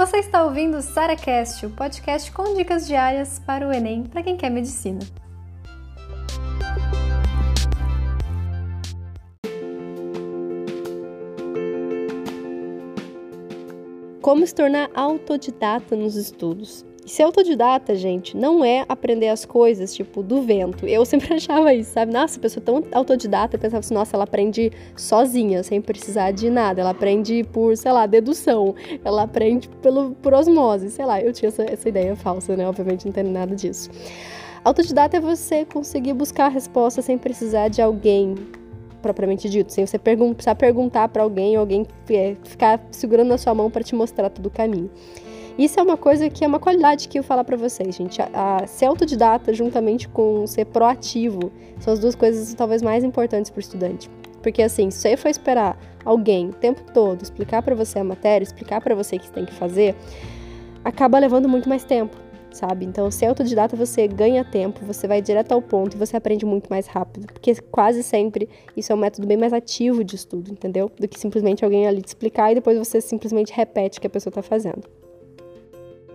Você está ouvindo o SaraCast, o podcast com dicas diárias para o Enem para quem quer medicina. Como se tornar autodidata nos estudos? Ser autodidata, gente, não é aprender as coisas, tipo, do vento. Eu sempre achava isso, sabe? Nossa, a pessoa tão autodidata, eu pensava assim, nossa, ela aprende sozinha, sem precisar de nada. Ela aprende por, sei lá, dedução. Ela aprende pelo, por osmose, sei lá. Eu tinha essa, essa ideia falsa, né? Obviamente não tem nada disso. Autodidata é você conseguir buscar a resposta sem precisar de alguém propriamente dito, sem você pergun precisar perguntar para alguém, alguém é, ficar segurando na sua mão para te mostrar todo o caminho. Isso é uma coisa que é uma qualidade que eu falar para vocês, gente. A, a, ser autodidata juntamente com ser proativo são as duas coisas talvez mais importantes para o estudante. Porque assim, se você for esperar alguém o tempo todo explicar para você a matéria, explicar para você o que você tem que fazer, acaba levando muito mais tempo, sabe? Então, ser autodidata você ganha tempo, você vai direto ao ponto e você aprende muito mais rápido, porque quase sempre isso é um método bem mais ativo de estudo, entendeu? Do que simplesmente alguém ali te explicar e depois você simplesmente repete o que a pessoa está fazendo.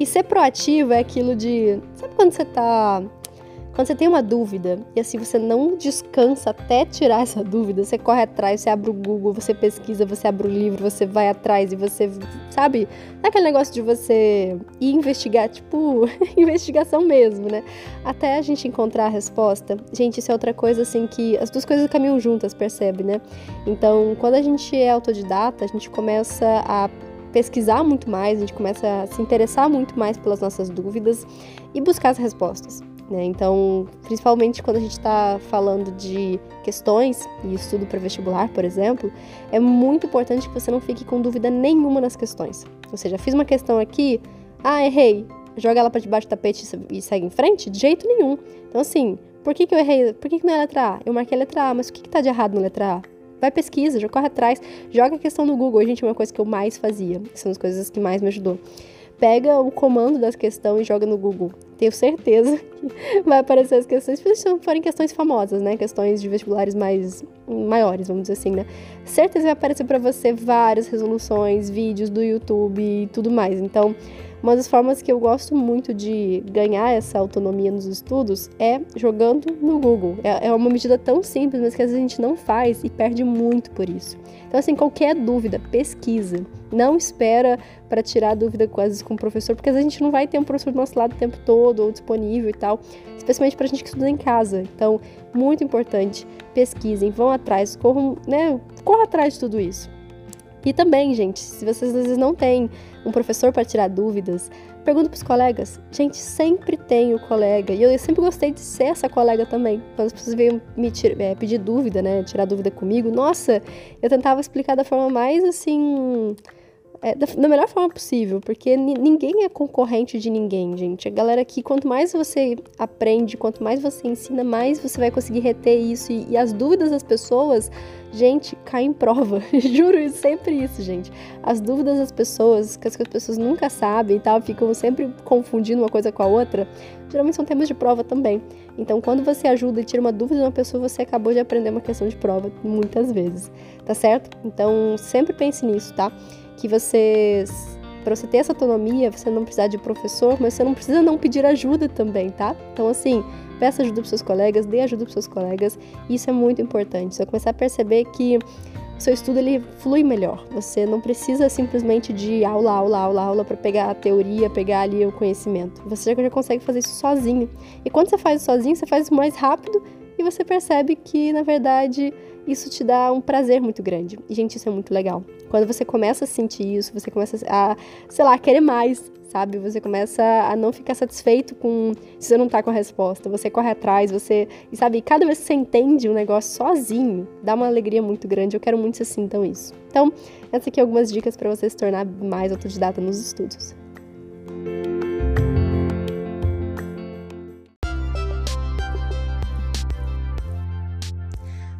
E ser proativo é aquilo de. Sabe quando você tá. Quando você tem uma dúvida e assim você não descansa até tirar essa dúvida, você corre atrás, você abre o Google, você pesquisa, você abre o livro, você vai atrás e você, sabe? Não é negócio de você ir investigar, tipo, investigação mesmo, né? Até a gente encontrar a resposta. Gente, isso é outra coisa assim que as duas coisas caminham juntas, percebe, né? Então, quando a gente é autodidata, a gente começa a pesquisar muito mais, a gente começa a se interessar muito mais pelas nossas dúvidas e buscar as respostas. Né? Então, principalmente quando a gente está falando de questões e estudo para vestibular, por exemplo, é muito importante que você não fique com dúvida nenhuma nas questões. Ou seja, fiz uma questão aqui, ah, errei, joga ela para debaixo do tapete e segue em frente? De jeito nenhum. Então, assim, por que, que eu errei? Por que, que não é letra A? Eu marquei a letra A, mas o que está de errado na letra A? Vai pesquisa, já corre atrás, joga a questão no Google. Gente, é uma coisa que eu mais fazia, são as coisas que mais me ajudou. Pega o comando das questões e joga no Google. Tenho certeza que vai aparecer as questões, se forem questões famosas, né? Questões de vestibulares mais maiores, vamos dizer assim, né? Certeza vai aparecer para você várias resoluções, vídeos do YouTube e tudo mais. Então, uma das formas que eu gosto muito de ganhar essa autonomia nos estudos é jogando no Google. É, é uma medida tão simples, mas que às vezes a gente não faz e perde muito por isso. Então, assim, qualquer dúvida, pesquisa. Não espera para tirar dúvida quase com o professor, porque às vezes a gente não vai ter um professor do nosso lado o tempo todo ou disponível e tal, especialmente para a gente que estuda em casa. Então, muito importante, pesquisem, vão atrás, corram, né, corram atrás de tudo isso. E também, gente, se vocês às vezes não têm um professor para tirar dúvidas, pergunta para os colegas. Gente, sempre tem o colega. E eu sempre gostei de ser essa colega também. Quando as pessoas veio me é, pedir dúvida, né, tirar dúvida comigo, nossa, eu tentava explicar da forma mais assim é, da, da, melhor forma possível, porque ninguém é concorrente de ninguém, gente. A galera aqui, quanto mais você aprende, quanto mais você ensina, mais você vai conseguir reter isso. E, e as dúvidas das pessoas, gente, caem em prova. Juro sempre isso, gente. As dúvidas das pessoas, que as, que as pessoas nunca sabem e tal, ficam sempre confundindo uma coisa com a outra, geralmente são temas de prova também. Então, quando você ajuda e tira uma dúvida de uma pessoa, você acabou de aprender uma questão de prova muitas vezes, tá certo? Então, sempre pense nisso, tá? Que você para você ter essa autonomia, você não precisa de professor, mas você não precisa não pedir ajuda também, tá? Então assim, peça ajuda para seus colegas, dê ajuda para seus colegas, isso é muito importante. Você vai começar a perceber que o seu estudo ele flui melhor. Você não precisa simplesmente de aula, aula, aula, aula para pegar a teoria, pegar ali o conhecimento. Você já consegue fazer isso sozinho. E quando você faz sozinho, você faz mais rápido e você percebe que, na verdade, isso te dá um prazer muito grande. E, gente, isso é muito legal. Quando você começa a sentir isso, você começa a, sei lá, querer mais, sabe? Você começa a não ficar satisfeito com se você não tá com a resposta. Você corre atrás, você. E sabe, cada vez que você entende um negócio sozinho, dá uma alegria muito grande. Eu quero muito que vocês sintam isso. Então, essas aqui algumas dicas para você se tornar mais autodidata nos estudos.